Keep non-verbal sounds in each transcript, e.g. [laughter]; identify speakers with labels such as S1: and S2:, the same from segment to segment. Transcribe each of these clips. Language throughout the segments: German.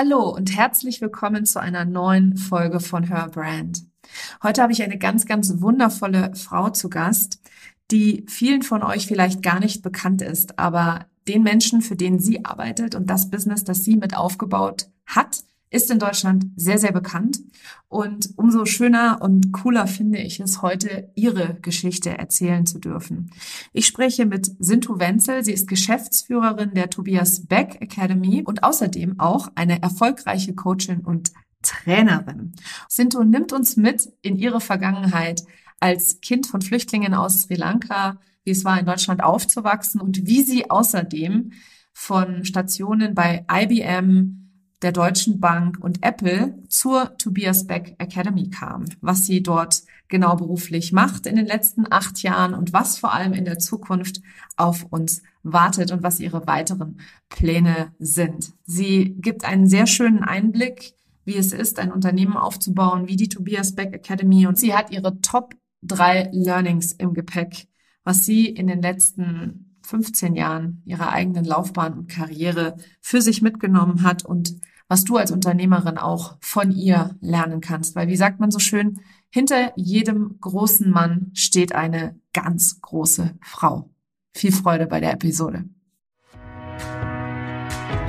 S1: Hallo und herzlich willkommen zu einer neuen Folge von Her Brand. Heute habe ich eine ganz, ganz wundervolle Frau zu Gast, die vielen von euch vielleicht gar nicht bekannt ist, aber den Menschen, für den sie arbeitet und das Business, das sie mit aufgebaut hat, ist in Deutschland sehr, sehr bekannt. Und umso schöner und cooler finde ich es, heute ihre Geschichte erzählen zu dürfen. Ich spreche mit Sintu Wenzel. Sie ist Geschäftsführerin der Tobias Beck Academy und außerdem auch eine erfolgreiche Coachin und Trainerin. Sintu nimmt uns mit in ihre Vergangenheit als Kind von Flüchtlingen aus Sri Lanka, wie es war, in Deutschland aufzuwachsen und wie sie außerdem von Stationen bei IBM, der Deutschen Bank und Apple zur Tobias Beck Academy kam, was sie dort genau beruflich macht in den letzten acht Jahren und was vor allem in der Zukunft auf uns wartet und was ihre weiteren Pläne sind. Sie gibt einen sehr schönen Einblick, wie es ist, ein Unternehmen aufzubauen, wie die Tobias Beck Academy und sie hat ihre Top drei Learnings im Gepäck, was sie in den letzten 15 Jahren ihrer eigenen Laufbahn und Karriere für sich mitgenommen hat und was du als Unternehmerin auch von ihr lernen kannst. Weil wie sagt man so schön, hinter jedem großen Mann steht eine ganz große Frau. Viel Freude bei der Episode.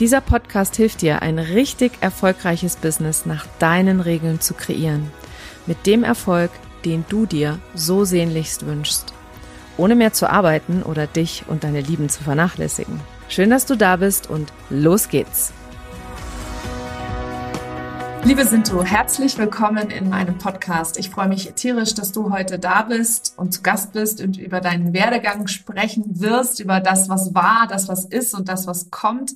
S1: Dieser Podcast hilft dir, ein richtig erfolgreiches Business nach deinen Regeln zu kreieren. Mit dem Erfolg, den du dir so sehnlichst wünschst. Ohne mehr zu arbeiten oder dich und deine Lieben zu vernachlässigen. Schön, dass du da bist und los geht's. Liebe Sinto, herzlich willkommen in meinem Podcast. Ich freue mich tierisch, dass du heute da bist und zu Gast bist und über deinen Werdegang sprechen wirst, über das, was war, das, was ist und das, was kommt.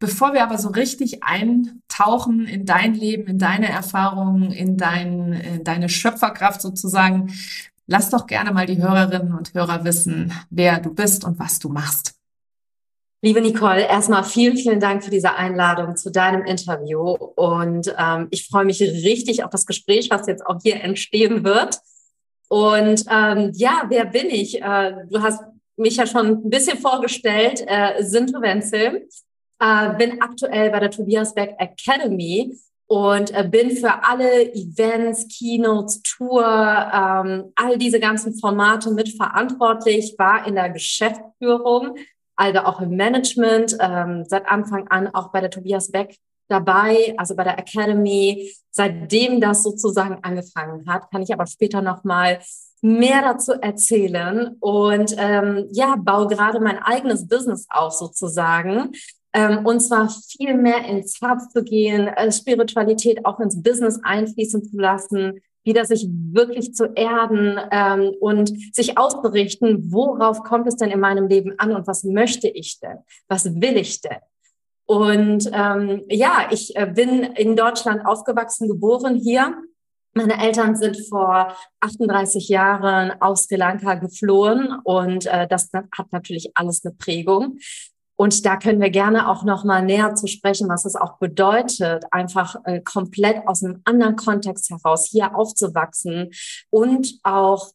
S1: Bevor wir aber so richtig eintauchen in dein Leben, in deine Erfahrungen, in, dein, in deine Schöpferkraft sozusagen, lass doch gerne mal die Hörerinnen und Hörer wissen, wer du bist und was du machst.
S2: Liebe Nicole, erstmal vielen, vielen Dank für diese Einladung zu deinem Interview. Und ähm, ich freue mich richtig auf das Gespräch, was jetzt auch hier entstehen wird. Und ähm, ja, wer bin ich? Äh, du hast mich ja schon ein bisschen vorgestellt, äh, Sinto Wenzel. Äh, bin aktuell bei der Tobias Beck Academy und äh, bin für alle Events, Keynotes, Tour, ähm, all diese ganzen Formate mitverantwortlich, war in der Geschäftsführung, also auch im Management, ähm, seit Anfang an auch bei der Tobias Beck dabei, also bei der Academy. Seitdem das sozusagen angefangen hat, kann ich aber später noch mal mehr dazu erzählen und ähm, ja, baue gerade mein eigenes Business auf sozusagen ähm, und zwar viel mehr ins Herz zu gehen, äh, Spiritualität auch ins Business einfließen zu lassen, wieder sich wirklich zu erden ähm, und sich auszurichten, worauf kommt es denn in meinem Leben an und was möchte ich denn? Was will ich denn? Und ähm, ja, ich äh, bin in Deutschland aufgewachsen, geboren hier. Meine Eltern sind vor 38 Jahren aus Sri Lanka geflohen und äh, das hat natürlich alles eine Prägung. Und da können wir gerne auch noch mal näher zu sprechen, was es auch bedeutet, einfach äh, komplett aus einem anderen Kontext heraus hier aufzuwachsen und auch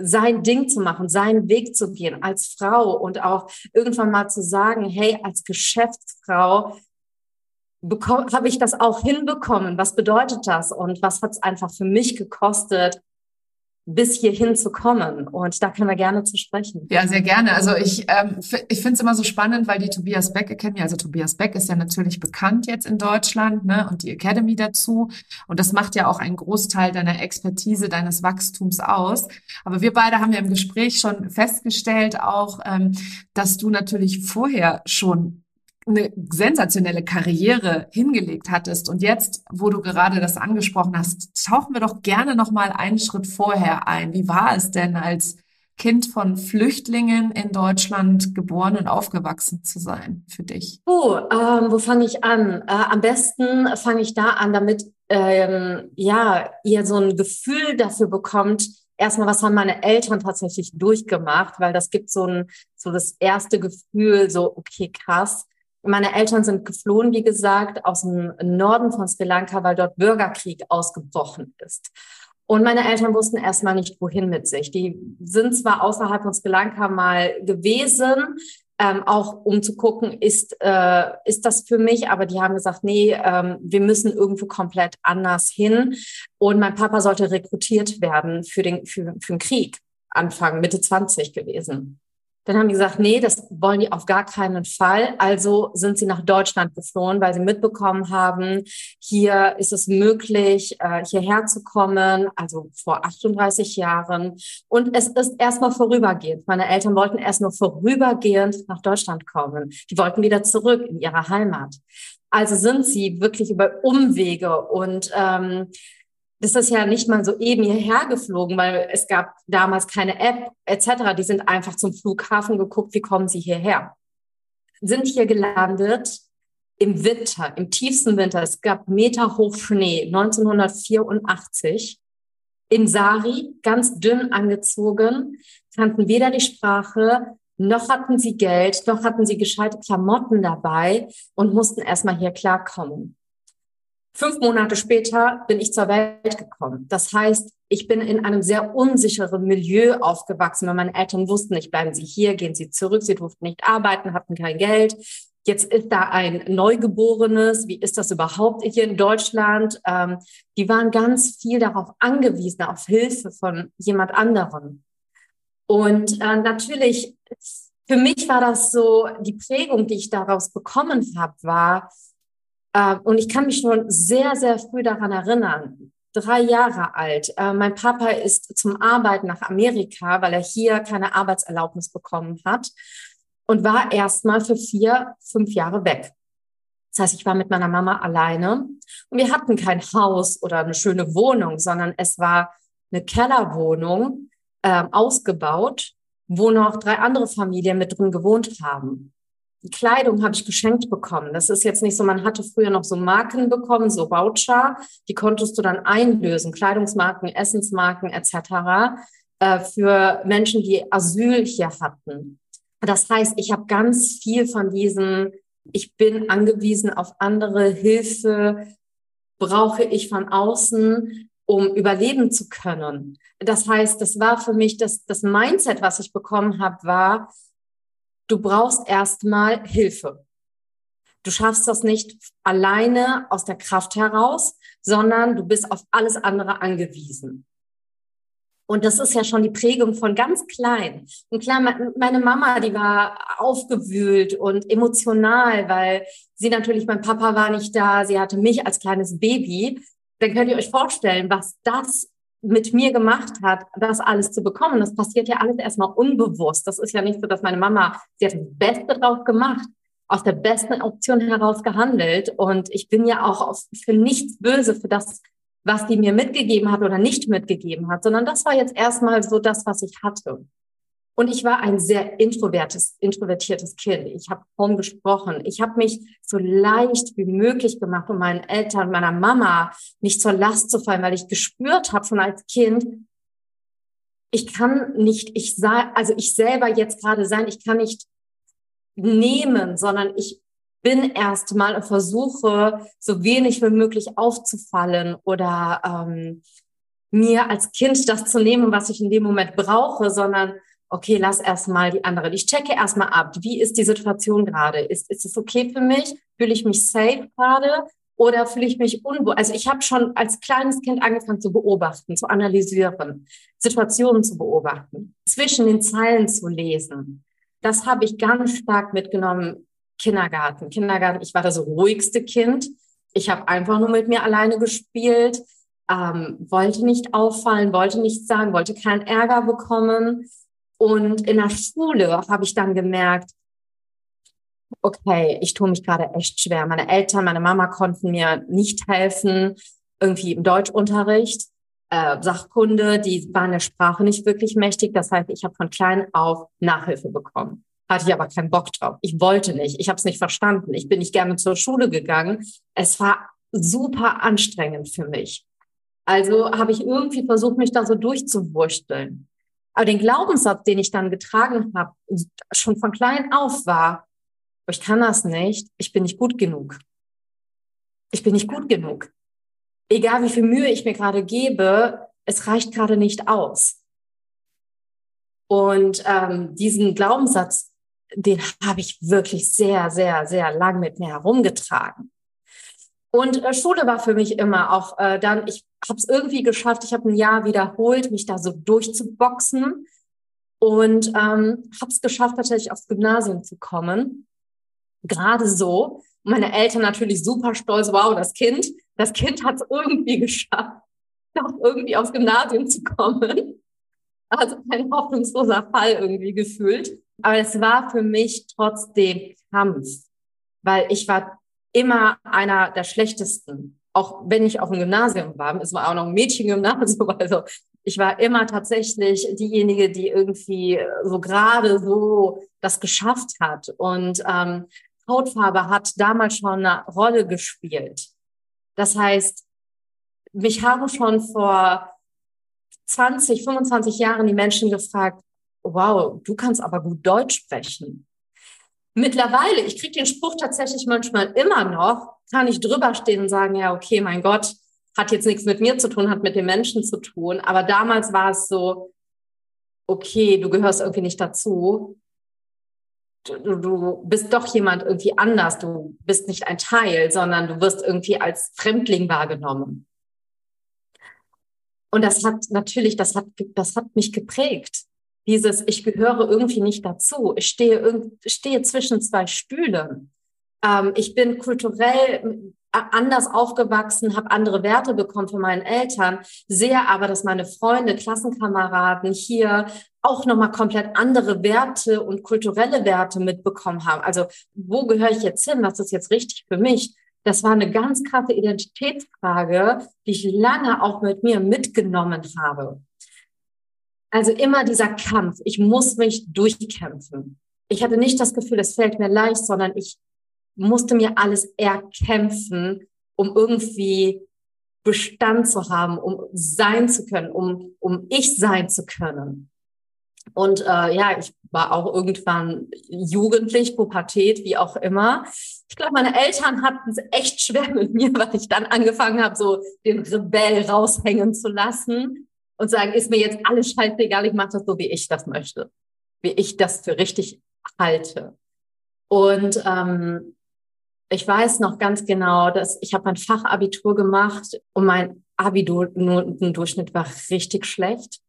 S2: sein Ding zu machen, seinen Weg zu gehen als Frau und auch irgendwann mal zu sagen, hey, als Geschäftsfrau habe ich das auch hinbekommen. Was bedeutet das? Und was hat es einfach für mich gekostet, bis hierhin zu kommen. Und da können wir gerne zu sprechen.
S1: Ja, sehr gerne. Also ich, ähm, ich finde es immer so spannend, weil die Tobias Beck Academy, also Tobias Beck ist ja natürlich bekannt jetzt in Deutschland, ne, und die Academy dazu. Und das macht ja auch einen Großteil deiner Expertise, deines Wachstums aus. Aber wir beide haben ja im Gespräch schon festgestellt auch, ähm, dass du natürlich vorher schon eine sensationelle Karriere hingelegt hattest und jetzt, wo du gerade das angesprochen hast, tauchen wir doch gerne noch mal einen Schritt vorher ein. Wie war es denn als Kind von Flüchtlingen in Deutschland geboren und aufgewachsen zu sein für dich?
S2: Oh, ähm, wo fange ich an? Äh, am besten fange ich da an, damit ähm, ja, ihr so ein Gefühl dafür bekommt, erstmal, was haben meine Eltern tatsächlich durchgemacht, weil das gibt so ein, so das erste Gefühl, so, okay, krass. Meine Eltern sind geflohen, wie gesagt, aus dem Norden von Sri Lanka, weil dort Bürgerkrieg ausgebrochen ist. Und meine Eltern wussten erstmal nicht, wohin mit sich. Die sind zwar außerhalb von Sri Lanka mal gewesen, ähm, auch um zu gucken, ist, äh, ist das für mich, aber die haben gesagt, nee, ähm, wir müssen irgendwo komplett anders hin. Und mein Papa sollte rekrutiert werden für den, für, für den Krieg, Anfang, Mitte 20 gewesen. Dann haben die gesagt, nee, das wollen die auf gar keinen Fall. Also sind sie nach Deutschland geflohen, weil sie mitbekommen haben, hier ist es möglich, äh, hierher zu kommen, also vor 38 Jahren. Und es ist erstmal vorübergehend. Meine Eltern wollten erst nur vorübergehend nach Deutschland kommen. Die wollten wieder zurück in ihre Heimat. Also sind sie wirklich über Umwege und ähm, das ist ja nicht mal so eben hierher geflogen, weil es gab damals keine App etc. Die sind einfach zum Flughafen geguckt, wie kommen sie hierher. Sind hier gelandet im Winter, im tiefsten Winter. Es gab Meter hoch Schnee 1984 in Sari, ganz dünn angezogen, kannten weder die Sprache, noch hatten sie Geld, noch hatten sie gescheite Klamotten dabei und mussten erstmal hier klarkommen. Fünf Monate später bin ich zur Welt gekommen. Das heißt, ich bin in einem sehr unsicheren Milieu aufgewachsen, weil meine Eltern wussten nicht, bleiben Sie hier, gehen Sie zurück, Sie durften nicht arbeiten, hatten kein Geld. Jetzt ist da ein Neugeborenes. Wie ist das überhaupt hier in Deutschland? Ähm, die waren ganz viel darauf angewiesen, auf Hilfe von jemand anderem. Und äh, natürlich, für mich war das so, die Prägung, die ich daraus bekommen habe, war, und ich kann mich schon sehr, sehr früh daran erinnern, drei Jahre alt. Äh, mein Papa ist zum Arbeiten nach Amerika, weil er hier keine Arbeitserlaubnis bekommen hat und war erstmal für vier, fünf Jahre weg. Das heißt, ich war mit meiner Mama alleine und wir hatten kein Haus oder eine schöne Wohnung, sondern es war eine Kellerwohnung äh, ausgebaut, wo noch drei andere Familien mit drin gewohnt haben. Kleidung habe ich geschenkt bekommen. Das ist jetzt nicht so, man hatte früher noch so Marken bekommen, so Voucher, die konntest du dann einlösen, Kleidungsmarken, Essensmarken etc. Äh, für Menschen, die Asyl hier hatten. Das heißt, ich habe ganz viel von diesem, ich bin angewiesen auf andere Hilfe, brauche ich von außen, um überleben zu können. Das heißt, das war für mich das, das Mindset, was ich bekommen habe, war, du brauchst erstmal Hilfe. Du schaffst das nicht alleine aus der Kraft heraus, sondern du bist auf alles andere angewiesen. Und das ist ja schon die Prägung von ganz klein. Und klar, meine Mama, die war aufgewühlt und emotional, weil sie natürlich, mein Papa war nicht da, sie hatte mich als kleines Baby. Dann könnt ihr euch vorstellen, was das mit mir gemacht hat, das alles zu bekommen. Das passiert ja alles erstmal unbewusst. Das ist ja nicht so, dass meine Mama, sie hat das Beste drauf gemacht, aus der besten Option heraus gehandelt. Und ich bin ja auch für nichts böse für das, was die mir mitgegeben hat oder nicht mitgegeben hat, sondern das war jetzt erstmal so das, was ich hatte. Und ich war ein sehr introvertes, introvertiertes Kind. Ich habe kaum gesprochen. Ich habe mich so leicht wie möglich gemacht, um meinen Eltern, meiner Mama nicht zur Last zu fallen, weil ich gespürt habe schon als Kind, ich kann nicht, ich sei, also ich selber jetzt gerade sein, ich kann nicht nehmen, sondern ich bin erstmal und versuche, so wenig wie möglich aufzufallen oder ähm, mir als Kind das zu nehmen, was ich in dem Moment brauche, sondern okay, lass erstmal die anderen. Ich checke erstmal ab, wie ist die Situation gerade? Ist, ist es okay für mich? Fühle ich mich safe gerade? Oder fühle ich mich unwohl? Also ich habe schon als kleines Kind angefangen zu beobachten, zu analysieren, Situationen zu beobachten, zwischen den Zeilen zu lesen. Das habe ich ganz stark mitgenommen. Kindergarten. Kindergarten, ich war das ruhigste Kind. Ich habe einfach nur mit mir alleine gespielt, ähm, wollte nicht auffallen, wollte nichts sagen, wollte keinen Ärger bekommen. Und in der Schule habe ich dann gemerkt, okay, ich tue mich gerade echt schwer. Meine Eltern, meine Mama konnten mir nicht helfen, irgendwie im Deutschunterricht. Äh, Sachkunde, die waren der Sprache nicht wirklich mächtig. Das heißt, ich habe von klein auf Nachhilfe bekommen. Hatte ich aber keinen Bock drauf. Ich wollte nicht. Ich habe es nicht verstanden. Ich bin nicht gerne zur Schule gegangen. Es war super anstrengend für mich. Also habe ich irgendwie versucht, mich da so durchzuwursteln. Aber den Glaubenssatz, den ich dann getragen habe, schon von klein auf war, ich kann das nicht, ich bin nicht gut genug. Ich bin nicht gut genug. Egal wie viel Mühe ich mir gerade gebe, es reicht gerade nicht aus. Und ähm, diesen Glaubenssatz, den habe ich wirklich sehr, sehr, sehr lang mit mir herumgetragen. Und äh, Schule war für mich immer auch äh, dann, ich habe es irgendwie geschafft, ich habe ein Jahr wiederholt, mich da so durchzuboxen und ähm, habe es geschafft, tatsächlich aufs Gymnasium zu kommen. Gerade so. Meine Eltern natürlich super stolz, wow, das Kind, das Kind hat es irgendwie [laughs] geschafft, doch irgendwie aufs Gymnasium zu kommen. Also ein hoffnungsloser Fall irgendwie gefühlt. Aber es war für mich trotzdem Kampf, weil ich war immer einer der schlechtesten. Auch wenn ich auf dem Gymnasium war, es war auch noch ein Mädchengymnasium, [laughs] also ich war immer tatsächlich diejenige, die irgendwie so gerade so das geschafft hat. Und ähm, Hautfarbe hat damals schon eine Rolle gespielt. Das heißt, mich haben schon vor 20, 25 Jahren die Menschen gefragt, wow, du kannst aber gut Deutsch sprechen. Mittlerweile, ich kriege den Spruch tatsächlich manchmal immer noch, kann ich drüber stehen und sagen, ja, okay, mein Gott, hat jetzt nichts mit mir zu tun, hat mit den Menschen zu tun. Aber damals war es so, okay, du gehörst irgendwie nicht dazu. Du, du bist doch jemand irgendwie anders. Du bist nicht ein Teil, sondern du wirst irgendwie als Fremdling wahrgenommen. Und das hat natürlich, das hat, das hat mich geprägt. Dieses, ich gehöre irgendwie nicht dazu. Ich stehe, stehe zwischen zwei Stühlen. Ähm, ich bin kulturell anders aufgewachsen, habe andere Werte bekommen von meinen Eltern, sehe aber, dass meine Freunde, Klassenkameraden hier auch nochmal komplett andere Werte und kulturelle Werte mitbekommen haben. Also wo gehöre ich jetzt hin? Was ist jetzt richtig für mich? Das war eine ganz krasse Identitätsfrage, die ich lange auch mit mir mitgenommen habe. Also immer dieser Kampf. Ich muss mich durchkämpfen. Ich hatte nicht das Gefühl, es fällt mir leicht, sondern ich musste mir alles erkämpfen, um irgendwie Bestand zu haben, um sein zu können, um, um ich sein zu können. Und äh, ja, ich war auch irgendwann jugendlich, Pubertät, wie auch immer. Ich glaube, meine Eltern hatten es echt schwer mit mir, [laughs] weil ich dann angefangen habe, so den Rebell raushängen zu lassen und sagen, ist mir jetzt alles scheißegal, ich mache das so, wie ich das möchte, wie ich das für richtig halte. Und ähm, ich weiß noch ganz genau, dass ich habe mein Fachabitur gemacht und mein Abi-Notendurchschnitt war richtig schlecht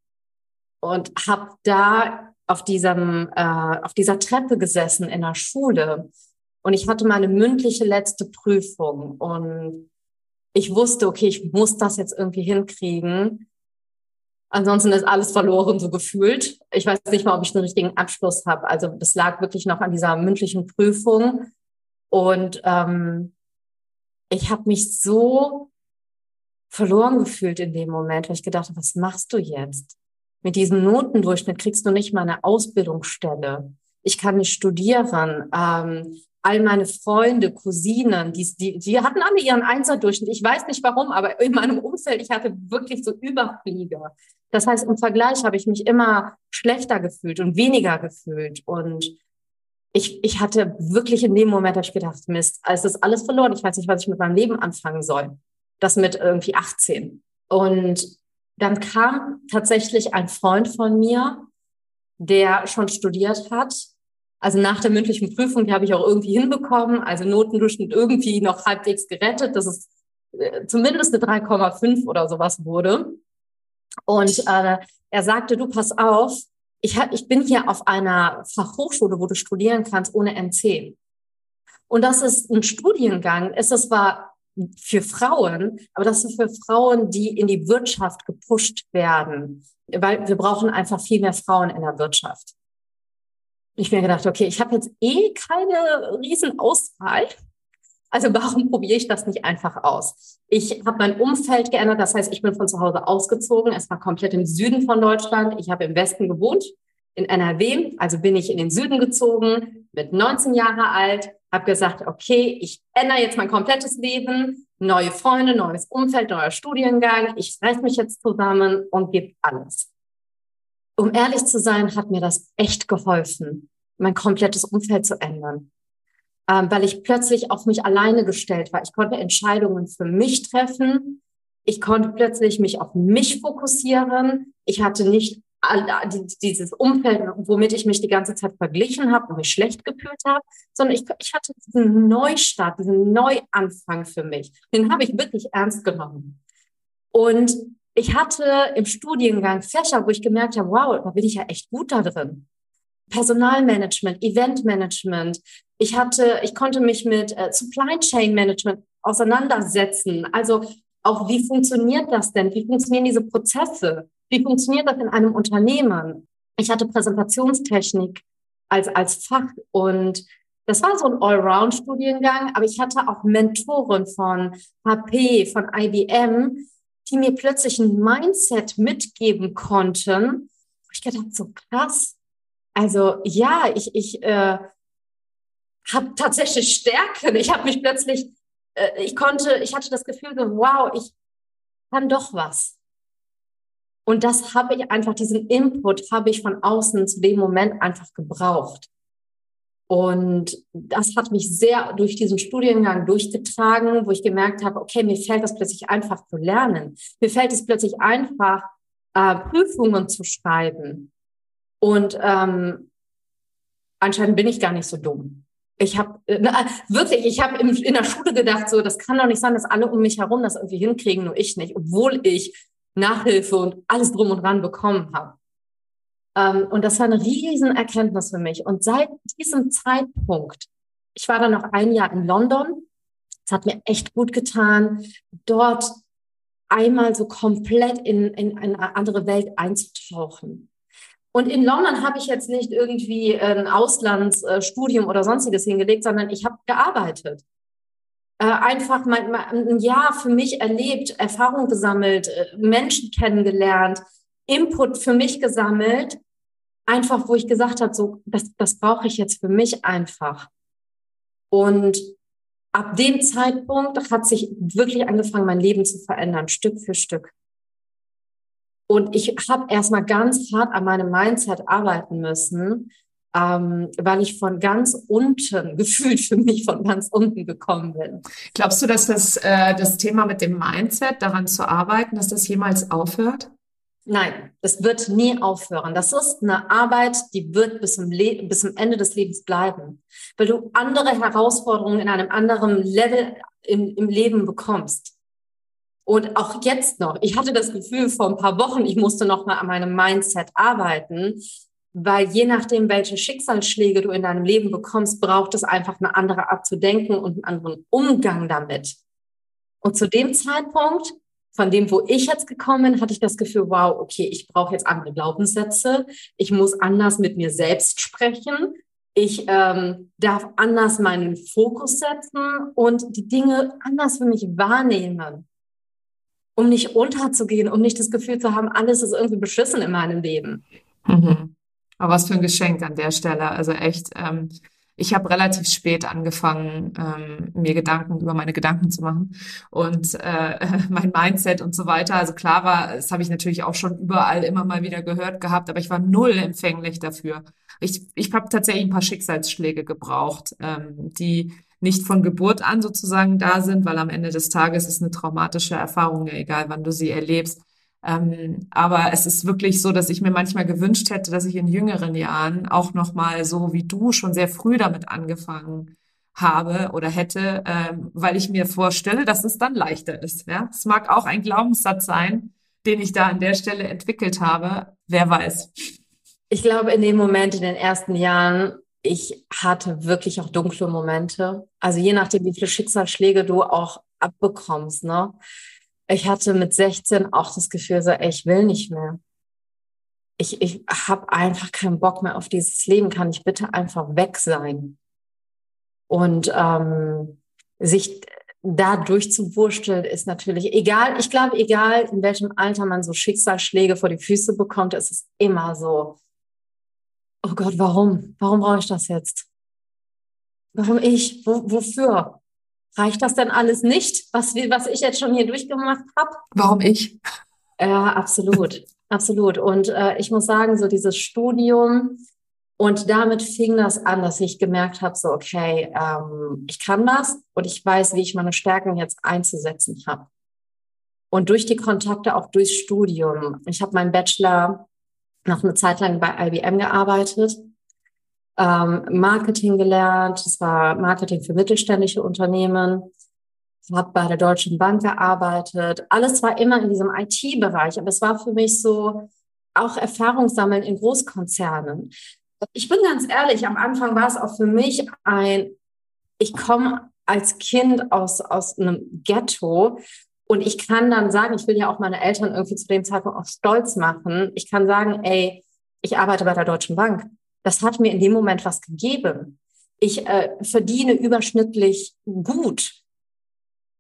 S2: und habe da auf diesem äh, auf dieser Treppe gesessen in der Schule und ich hatte meine mündliche letzte Prüfung und ich wusste, okay, ich muss das jetzt irgendwie hinkriegen. Ansonsten ist alles verloren, so gefühlt. Ich weiß nicht mal, ob ich den richtigen Abschluss habe. Also das lag wirklich noch an dieser mündlichen Prüfung. Und ähm, ich habe mich so verloren gefühlt in dem Moment, weil ich gedacht habe, was machst du jetzt? Mit diesem Notendurchschnitt kriegst du nicht mal eine Ausbildungsstelle. Ich kann nicht studieren. Ähm, all meine Freunde, Cousinen, die, die, die hatten alle ihren Einserdurchschnitt. Ich weiß nicht warum, aber in meinem Umfeld, ich hatte wirklich so Überflieger. Das heißt, im Vergleich habe ich mich immer schlechter gefühlt und weniger gefühlt. Und ich, ich hatte wirklich in dem Moment, habe ich gedacht, Mist, es ist alles verloren. Ich weiß nicht, was ich mit meinem Leben anfangen soll. Das mit irgendwie 18. Und dann kam tatsächlich ein Freund von mir, der schon studiert hat. Also nach der mündlichen Prüfung, die habe ich auch irgendwie hinbekommen. Also Notendurchschnitt irgendwie noch halbwegs gerettet, dass es äh, zumindest eine 3,5 oder sowas wurde. Und äh, er sagte, du pass auf, ich, hab, ich bin hier auf einer Fachhochschule, wo du studieren kannst ohne NC. Und das ist ein Studiengang. Es ist zwar für Frauen, aber das ist für Frauen, die in die Wirtschaft gepusht werden, weil wir brauchen einfach viel mehr Frauen in der Wirtschaft. Ich mir gedacht, okay, ich habe jetzt eh keine riesen Auswahl. Also warum probiere ich das nicht einfach aus? Ich habe mein Umfeld geändert, das heißt, ich bin von zu Hause ausgezogen. Es war komplett im Süden von Deutschland. Ich habe im Westen gewohnt, in NRW. Also bin ich in den Süden gezogen, mit 19 Jahre alt, habe gesagt, okay, ich ändere jetzt mein komplettes Leben, neue Freunde, neues Umfeld, neuer Studiengang. Ich reiß mich jetzt zusammen und gebe alles. Um ehrlich zu sein, hat mir das echt geholfen, mein komplettes Umfeld zu ändern. Ähm, weil ich plötzlich auf mich alleine gestellt war. Ich konnte Entscheidungen für mich treffen. Ich konnte plötzlich mich auf mich fokussieren. Ich hatte nicht dieses Umfeld, womit ich mich die ganze Zeit verglichen habe und mich schlecht gefühlt habe, sondern ich, ich hatte diesen Neustart, diesen Neuanfang für mich. Den habe ich wirklich ernst genommen. Und ich hatte im Studiengang Fächer, wo ich gemerkt habe, wow, da bin ich ja echt gut da drin. Personalmanagement, Eventmanagement. Ich hatte, ich konnte mich mit äh, Supply Chain Management auseinandersetzen. Also auch wie funktioniert das denn? Wie funktionieren diese Prozesse? Wie funktioniert das in einem Unternehmen? Ich hatte Präsentationstechnik als, als Fach und das war so ein Allround-Studiengang, aber ich hatte auch Mentoren von HP, von IBM, die mir plötzlich ein Mindset mitgeben konnten. Ich gedacht, so krass. Also ja, ich, ich äh, habe tatsächlich Stärken. Ich habe mich plötzlich, äh, ich konnte, ich hatte das Gefühl, so, wow, ich kann doch was. Und das habe ich einfach, diesen Input habe ich von außen zu dem Moment einfach gebraucht. Und das hat mich sehr durch diesen Studiengang durchgetragen, wo ich gemerkt habe, okay, mir fällt das plötzlich einfach zu lernen. Mir fällt es plötzlich einfach, äh, Prüfungen zu schreiben. Und ähm, anscheinend bin ich gar nicht so dumm. Ich habe äh, wirklich, ich habe in, der Schule gedacht, so, das kann doch nicht sein, dass alle um mich herum das irgendwie hinkriegen, nur ich nicht, obwohl ich Nachhilfe und alles drum und dran bekommen habe. Ähm, und das war eine riesen Erkenntnis für mich. Und seit diesem Zeitpunkt, ich war dann noch ein Jahr in London, es hat mir echt gut getan, dort einmal so komplett in, in eine andere Welt einzutauchen. Und in London habe ich jetzt nicht irgendwie ein Auslandsstudium oder sonstiges hingelegt, sondern ich habe gearbeitet äh, einfach mal ein Jahr für mich erlebt, Erfahrung gesammelt, äh, Menschen kennengelernt, Input für mich gesammelt, einfach wo ich gesagt habe, so das, das brauche ich jetzt für mich einfach. Und ab dem Zeitpunkt hat sich wirklich angefangen, mein Leben zu verändern, Stück für Stück. Und ich habe erstmal ganz hart an meinem Mindset arbeiten müssen, ähm, weil ich von ganz unten, [laughs] gefühlt für mich von ganz unten gekommen bin.
S1: Glaubst du, dass das, äh, das Thema mit dem Mindset, daran zu arbeiten, dass das jemals aufhört?
S2: Nein, das wird nie aufhören. Das ist eine Arbeit, die wird bis zum, bis zum Ende des Lebens bleiben, weil du andere Herausforderungen in einem anderen Level im, im Leben bekommst. Und auch jetzt noch, ich hatte das Gefühl vor ein paar Wochen, ich musste noch mal an meinem Mindset arbeiten, weil je nachdem, welche Schicksalsschläge du in deinem Leben bekommst, braucht es einfach eine andere Art zu denken und einen anderen Umgang damit. Und zu dem Zeitpunkt, von dem, wo ich jetzt gekommen bin, hatte ich das Gefühl, wow, okay, ich brauche jetzt andere Glaubenssätze. Ich muss anders mit mir selbst sprechen. Ich ähm, darf anders meinen Fokus setzen und die Dinge anders für mich wahrnehmen, um nicht unterzugehen, um nicht das Gefühl zu haben, alles ist irgendwie beschissen in meinem Leben.
S1: Mhm. Aber was für ein Geschenk an der Stelle. Also echt, ähm, ich habe relativ spät angefangen, ähm, mir Gedanken über meine Gedanken zu machen und äh, [laughs] mein Mindset und so weiter. Also klar war, das habe ich natürlich auch schon überall immer mal wieder gehört gehabt, aber ich war null empfänglich dafür. Ich, ich habe tatsächlich ein paar Schicksalsschläge gebraucht, ähm, die nicht von Geburt an sozusagen da sind, weil am Ende des Tages ist eine traumatische Erfahrung, egal wann du sie erlebst. Ähm, aber es ist wirklich so, dass ich mir manchmal gewünscht hätte, dass ich in jüngeren Jahren auch noch mal so wie du schon sehr früh damit angefangen habe oder hätte, ähm, weil ich mir vorstelle, dass es dann leichter ist. Ja, es mag auch ein Glaubenssatz sein, den ich da an der Stelle entwickelt habe. Wer weiß?
S2: Ich glaube, in dem Moment in den ersten Jahren, ich hatte wirklich auch dunkle Momente. Also je nachdem, wie viele Schicksalsschläge du auch abbekommst, ne? Ich hatte mit 16 auch das Gefühl, so, ey, ich will nicht mehr. Ich, ich habe einfach keinen Bock mehr auf dieses Leben. Kann ich bitte einfach weg sein? Und ähm, sich da durchzuwursteln ist natürlich egal. Ich glaube, egal in welchem Alter man so Schicksalsschläge vor die Füße bekommt, ist es immer so, oh Gott, warum? Warum brauche ich das jetzt? Warum ich? Wo, wofür? Reicht das denn alles nicht, was, wir, was ich jetzt schon hier durchgemacht habe?
S1: Warum ich?
S2: Ja, absolut, [laughs] absolut. Und äh, ich muss sagen, so dieses Studium, und damit fing das an, dass ich gemerkt habe, so, okay, ähm, ich kann das und ich weiß, wie ich meine Stärken jetzt einzusetzen habe. Und durch die Kontakte, auch durchs Studium. Ich habe meinen Bachelor noch eine Zeit lang bei IBM gearbeitet, ähm, Marketing gelernt. Das war Marketing für mittelständische Unternehmen. Habe bei der Deutschen Bank gearbeitet. Alles war immer in diesem IT-Bereich, aber es war für mich so auch Erfahrungssammeln in Großkonzernen. Ich bin ganz ehrlich, am Anfang war es auch für mich ein, ich komme als Kind aus, aus einem Ghetto und ich kann dann sagen, ich will ja auch meine Eltern irgendwie zu dem Zeitpunkt auch stolz machen. Ich kann sagen, ey, ich arbeite bei der Deutschen Bank. Das hat mir in dem Moment was gegeben. Ich äh, verdiene überschnittlich gut.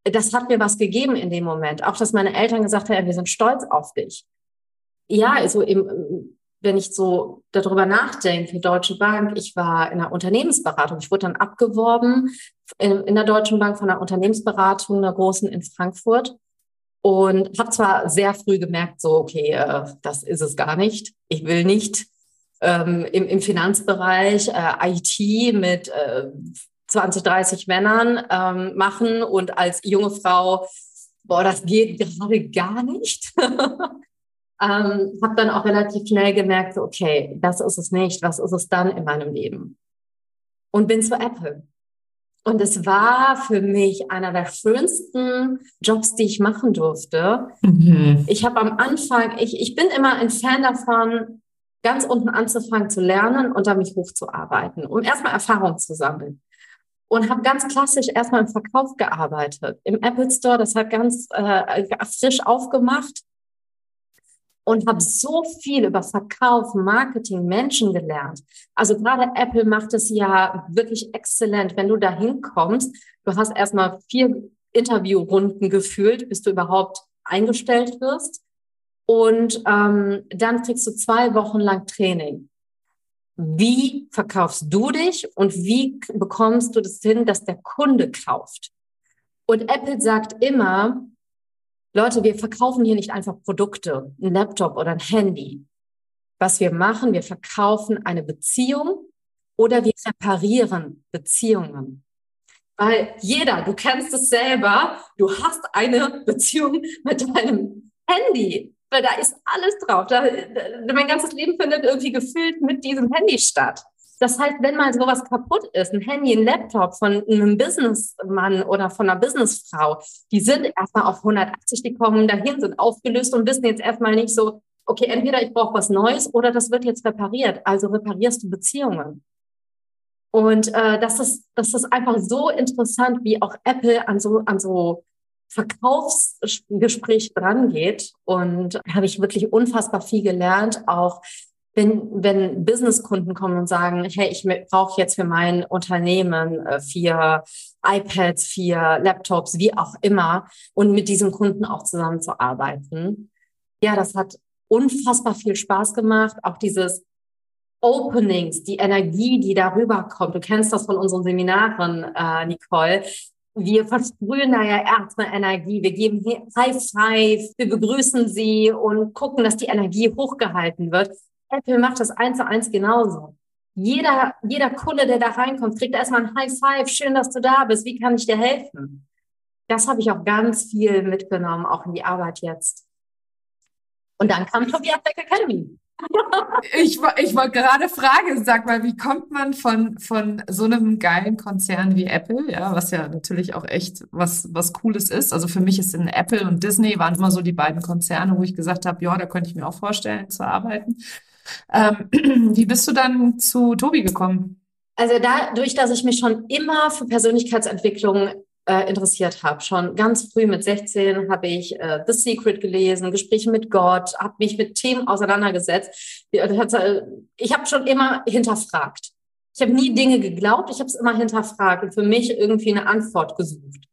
S2: Das hat mir was gegeben in dem Moment. Auch, dass meine Eltern gesagt haben, wir sind stolz auf dich. Ja, also im, wenn ich so darüber nachdenke, Deutsche Bank, ich war in der Unternehmensberatung. Ich wurde dann abgeworben in, in der Deutschen Bank von der Unternehmensberatung, einer großen in Frankfurt. Und habe zwar sehr früh gemerkt, so, okay, äh, das ist es gar nicht. Ich will nicht ähm, im, im Finanzbereich äh, IT mit äh, 20, 30 Männern ähm, machen und als junge Frau, boah, das geht gerade gar nicht. [laughs] ähm, habe dann auch relativ schnell gemerkt, so, okay, das ist es nicht, was ist es dann in meinem Leben? Und bin zu Apple. Und es war für mich einer der schönsten Jobs, die ich machen durfte. Mhm. Ich habe am Anfang, ich, ich bin immer ein Fan davon, ganz unten anzufangen zu lernen und dann mich hochzuarbeiten, um erstmal Erfahrung zu sammeln. Und habe ganz klassisch erstmal im Verkauf gearbeitet, im Apple Store. Das hat ganz äh, frisch aufgemacht und habe so viel über Verkauf, Marketing, Menschen gelernt. Also gerade Apple macht es ja wirklich exzellent, wenn du da hinkommst. Du hast erstmal vier Interviewrunden gefühlt, bis du überhaupt eingestellt wirst. Und ähm, dann kriegst du zwei Wochen lang Training. Wie verkaufst du dich und wie bekommst du das hin, dass der Kunde kauft? Und Apple sagt immer, Leute, wir verkaufen hier nicht einfach Produkte, ein Laptop oder ein Handy. Was wir machen, wir verkaufen eine Beziehung oder wir reparieren Beziehungen. Weil jeder, du kennst es selber, du hast eine Beziehung mit deinem Handy, weil da ist alles drauf. Da, mein ganzes Leben findet irgendwie gefüllt mit diesem Handy statt. Das heißt, wenn mal sowas kaputt ist, ein Handy, ein Laptop von einem Businessmann oder von einer Businessfrau, die sind erstmal auf 180, die kommen dahin, sind aufgelöst und wissen jetzt erstmal nicht so, okay, entweder ich brauche was Neues oder das wird jetzt repariert. Also reparierst du Beziehungen. Und äh, das ist das ist einfach so interessant, wie auch Apple an so an so Verkaufsgespräch drangeht. Und habe ich wirklich unfassbar viel gelernt, auch wenn, wenn Businesskunden kommen und sagen, hey, ich brauche jetzt für mein Unternehmen äh, vier iPads, vier Laptops, wie auch immer, und mit diesen Kunden auch zusammenzuarbeiten. Ja, das hat unfassbar viel Spaß gemacht. Auch dieses Openings, die Energie, die darüber kommt. Du kennst das von unseren Seminaren, äh, Nicole. Wir versprühen da ja erstmal Energie. Wir geben High Five, wir begrüßen sie und gucken, dass die Energie hochgehalten wird. Apple macht das eins zu eins genauso. Jeder, jeder Kunde, der da reinkommt, kriegt erstmal ein High Five. Schön, dass du da bist. Wie kann ich dir helfen? Das habe ich auch ganz viel mitgenommen, auch in die Arbeit jetzt. Und dann kam Tobias Beck Academy.
S1: Ich, ich wollte gerade fragen, sag mal, wie kommt man von, von so einem geilen Konzern wie Apple, ja, was ja natürlich auch echt was, was Cooles ist. Also für mich ist in Apple und Disney waren immer so die beiden Konzerne, wo ich gesagt habe, ja, da könnte ich mir auch vorstellen zu arbeiten. Ähm, [clears throat] wie bist du dann zu Tobi gekommen?
S2: Also dadurch, dass ich mich schon immer für Persönlichkeitsentwicklung äh, interessiert habe, schon ganz früh mit 16 habe ich äh, The Secret gelesen, Gespräche mit Gott, habe mich mit Themen auseinandergesetzt. Äh, ich habe schon immer hinterfragt. Ich habe nie Dinge geglaubt, ich habe es immer hinterfragt und für mich irgendwie eine Antwort gesucht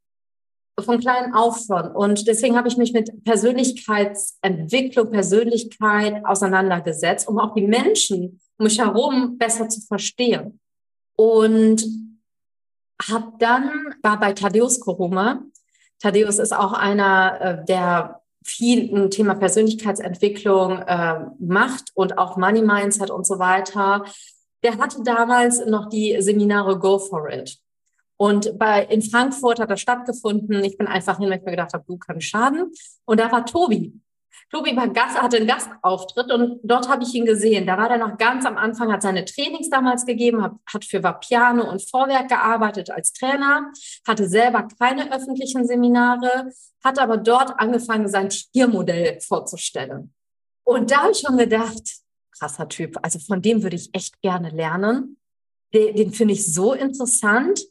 S2: von klein auf schon. Und deswegen habe ich mich mit Persönlichkeitsentwicklung, Persönlichkeit auseinandergesetzt, um auch die Menschen um mich herum besser zu verstehen. Und hab dann, war bei Thaddeus Koroma. Thaddeus ist auch einer, äh, der viel ein Thema Persönlichkeitsentwicklung äh, macht und auch Money Mindset und so weiter. Der hatte damals noch die Seminare Go for It. Und bei, in Frankfurt hat das stattgefunden. Ich bin einfach hin, weil ich mir gedacht habe, du kannst schaden. Und da war Tobi. Tobi war hatte einen Gastauftritt und dort habe ich ihn gesehen. Da war er noch ganz am Anfang, hat seine Trainings damals gegeben, hat, hat für Vapiano und Vorwerk gearbeitet als Trainer, hatte selber keine öffentlichen Seminare, hat aber dort angefangen, sein Tiermodell vorzustellen. Und da habe ich schon gedacht, krasser Typ, also von dem würde ich echt gerne lernen. Den, den finde ich so interessant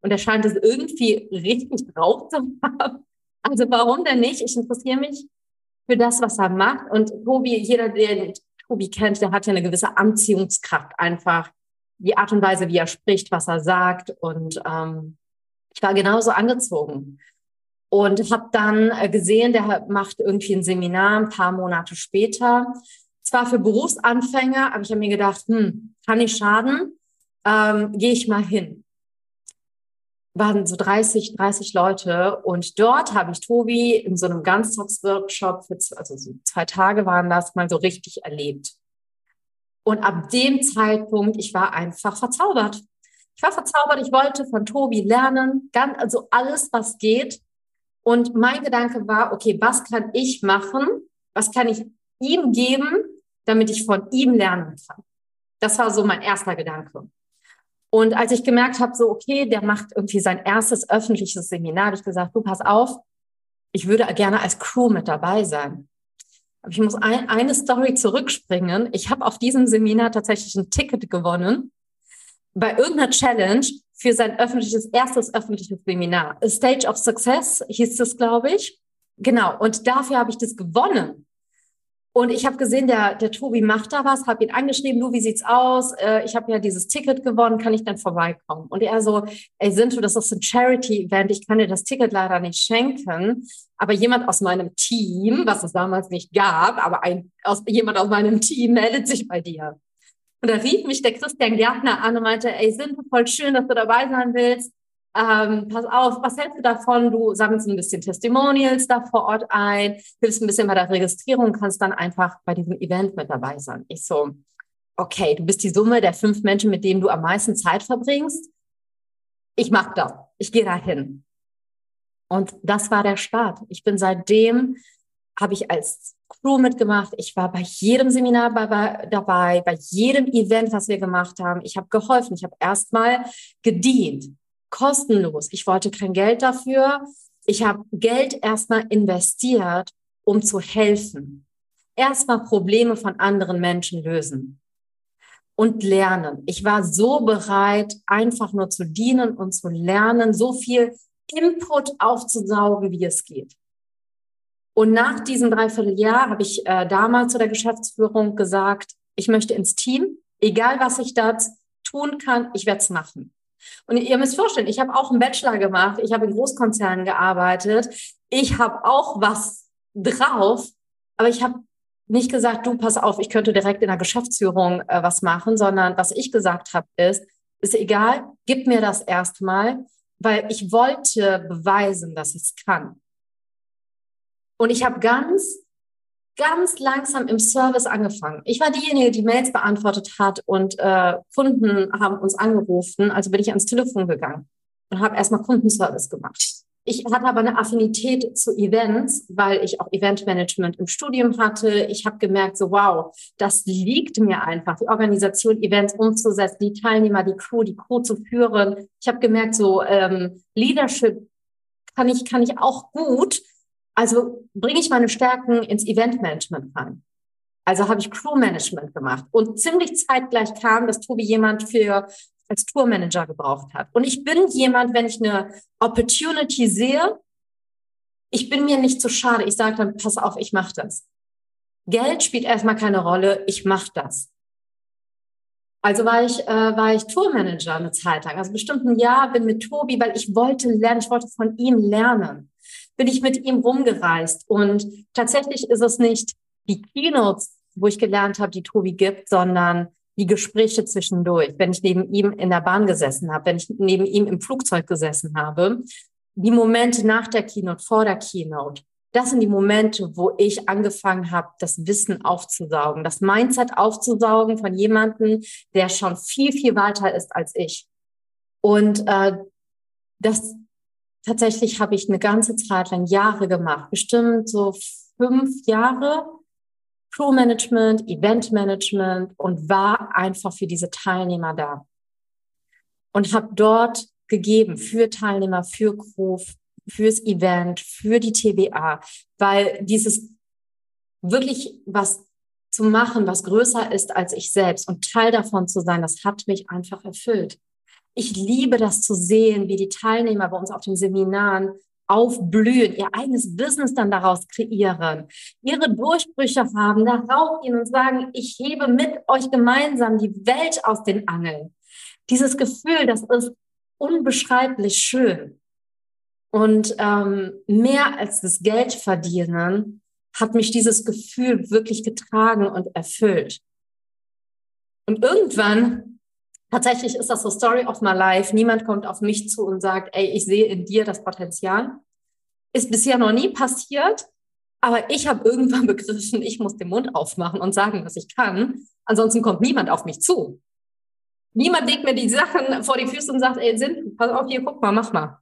S2: und er scheint es irgendwie richtig drauf zu haben. Also warum denn nicht? Ich interessiere mich für das, was er macht. Und Tobi, jeder, der Tobi kennt, der hat ja eine gewisse Anziehungskraft einfach. Die Art und Weise, wie er spricht, was er sagt. Und ähm, ich war genauso angezogen. Und habe dann äh, gesehen, der macht irgendwie ein Seminar ein paar Monate später. Zwar für Berufsanfänger, aber ich habe mir gedacht, hm, kann nicht schaden, ähm, gehe ich mal hin waren so 30, 30 Leute und dort habe ich Tobi in so einem Ganztagsworkshop, also so zwei Tage waren das, mal so richtig erlebt. Und ab dem Zeitpunkt, ich war einfach verzaubert. Ich war verzaubert, ich wollte von Tobi lernen, ganz, also alles, was geht. Und mein Gedanke war, okay, was kann ich machen? Was kann ich ihm geben, damit ich von ihm lernen kann? Das war so mein erster Gedanke. Und als ich gemerkt habe, so, okay, der macht irgendwie sein erstes öffentliches Seminar, habe ich gesagt, du pass auf, ich würde gerne als Crew mit dabei sein. Aber ich muss ein, eine Story zurückspringen. Ich habe auf diesem Seminar tatsächlich ein Ticket gewonnen bei irgendeiner Challenge für sein öffentliches, erstes öffentliches Seminar. A Stage of Success hieß das, glaube ich. Genau. Und dafür habe ich das gewonnen. Und ich habe gesehen, der, der Tobi macht da was, habe ihn angeschrieben, du, wie sieht's aus? Äh, ich habe ja dieses Ticket gewonnen, kann ich dann vorbeikommen? Und er so, ey Sintu, das ist ein Charity-Event, ich kann dir das Ticket leider nicht schenken, aber jemand aus meinem Team, was es damals nicht gab, aber ein, aus, jemand aus meinem Team meldet sich bei dir. Und da rief mich der Christian Gärtner an und meinte, ey Sintu, voll schön, dass du dabei sein willst ähm, pass auf, was hältst du davon? Du sammelst ein bisschen Testimonials da vor Ort ein, hilfst ein bisschen bei der Registrierung, kannst dann einfach bei diesem Event mit dabei sein. Ich so, okay, du bist die Summe der fünf Menschen, mit denen du am meisten Zeit verbringst. Ich mach das. Ich gehe dahin. Und das war der Start. Ich bin seitdem, habe ich als Crew mitgemacht. Ich war bei jedem Seminar bei, bei, dabei, bei jedem Event, was wir gemacht haben. Ich habe geholfen. Ich habe erstmal gedient kostenlos. Ich wollte kein Geld dafür. Ich habe Geld erstmal investiert, um zu helfen. Erstmal Probleme von anderen Menschen lösen und lernen. Ich war so bereit, einfach nur zu dienen und zu lernen, so viel Input aufzusaugen, wie es geht. Und nach diesem Dreivierteljahr habe ich äh, damals zu der Geschäftsführung gesagt, ich möchte ins Team, egal was ich da tun kann, ich werde es machen. Und ihr müsst vorstellen, ich habe auch einen Bachelor gemacht, ich habe in Großkonzernen gearbeitet, ich habe auch was drauf, aber ich habe nicht gesagt, du pass auf, ich könnte direkt in der Geschäftsführung äh, was machen, sondern was ich gesagt habe ist, ist egal, gib mir das erstmal, weil ich wollte beweisen, dass ich es kann. Und ich habe ganz ganz langsam im Service angefangen. Ich war diejenige, die Mails beantwortet hat und äh, Kunden haben uns angerufen. Also bin ich ans Telefon gegangen und habe erstmal Kundenservice gemacht. Ich hatte aber eine Affinität zu Events, weil ich auch Eventmanagement im Studium hatte. Ich habe gemerkt, so wow, das liegt mir einfach, die Organisation Events umzusetzen, die Teilnehmer, die Crew, die Crew zu führen. Ich habe gemerkt, so ähm, Leadership kann ich kann ich auch gut. Also bringe ich meine Stärken ins Eventmanagement rein. Also habe ich Crewmanagement gemacht. Und ziemlich zeitgleich kam, dass Tobi jemand für als Tourmanager gebraucht hat. Und ich bin jemand, wenn ich eine Opportunity sehe, ich bin mir nicht zu schade. Ich sage dann, pass auf, ich mache das. Geld spielt erstmal keine Rolle, ich mache das. Also war ich, äh, war ich Tourmanager eine Zeit lang, also bestimmt ein Jahr, bin mit Tobi, weil ich wollte lernen, ich wollte von ihm lernen bin ich mit ihm rumgereist. Und tatsächlich ist es nicht die Keynotes, wo ich gelernt habe, die Tobi gibt, sondern die Gespräche zwischendurch, wenn ich neben ihm in der Bahn gesessen habe, wenn ich neben ihm im Flugzeug gesessen habe, die Momente nach der Keynote, vor der Keynote, das sind die Momente, wo ich angefangen habe, das Wissen aufzusaugen, das Mindset aufzusaugen von jemandem, der schon viel, viel weiter ist als ich. Und äh, das tatsächlich habe ich eine ganze Zeit lang Jahre gemacht, bestimmt so fünf Jahre Crew-Management, Event-Management und war einfach für diese Teilnehmer da. Und habe dort gegeben für Teilnehmer, für Crew, fürs Event, für die TBA, weil dieses wirklich was zu machen, was größer ist als ich selbst und Teil davon zu sein, das hat mich einfach erfüllt. Ich liebe das zu sehen, wie die Teilnehmer bei uns auf den Seminaren aufblühen, ihr eigenes Business dann daraus kreieren, ihre Durchbrüche haben, da rausgehen und sagen, ich hebe mit euch gemeinsam die Welt aus den Angeln. Dieses Gefühl, das ist unbeschreiblich schön. Und ähm, mehr als das Geld verdienen, hat mich dieses Gefühl wirklich getragen und erfüllt. Und irgendwann, tatsächlich ist das so Story of my life, niemand kommt auf mich zu und sagt, ey, ich sehe in dir das Potenzial. Ist bisher noch nie passiert, aber ich habe irgendwann [laughs] begriffen, ich muss den Mund aufmachen und sagen, was ich kann. Ansonsten kommt niemand auf mich zu. Niemand legt mir die Sachen vor die Füße und sagt, ey, Sinn, pass auf, hier, guck mal, mach mal.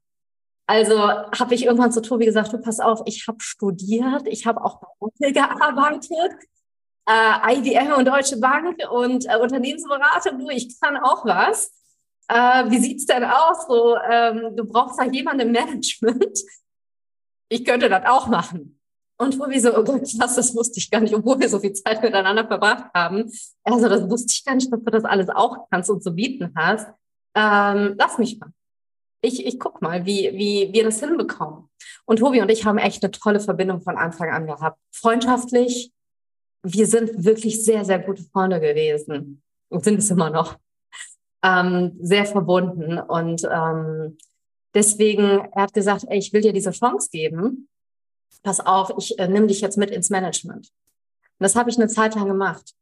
S2: Also habe ich irgendwann zu Tobi gesagt, du pass auf, ich habe studiert, ich habe auch bei Opel gearbeitet, äh, IBM und Deutsche Bank und äh, Unternehmensberatung, du, ich kann auch was. Äh, wie sieht's denn aus? So, ähm, du brauchst da jemanden im Management. Ich könnte das auch machen. Und Tobi so, oh Gott, krass, das wusste ich gar nicht, obwohl wir so viel Zeit miteinander verbracht haben. Also, das wusste ich gar nicht, dass du das alles auch kannst und zu bieten hast. Ähm, lass mich mal. Ich, ich guck mal, wie, wie wir das hinbekommen. Und Tobi und ich haben echt eine tolle Verbindung von Anfang an gehabt. Freundschaftlich. Wir sind wirklich sehr, sehr gute Freunde gewesen und sind es immer noch. Ähm, sehr verbunden. Und ähm, deswegen, er hat gesagt, ey, ich will dir diese Chance geben pass auf, ich äh, nehme dich jetzt mit ins Management. Und das habe ich eine Zeit lang gemacht.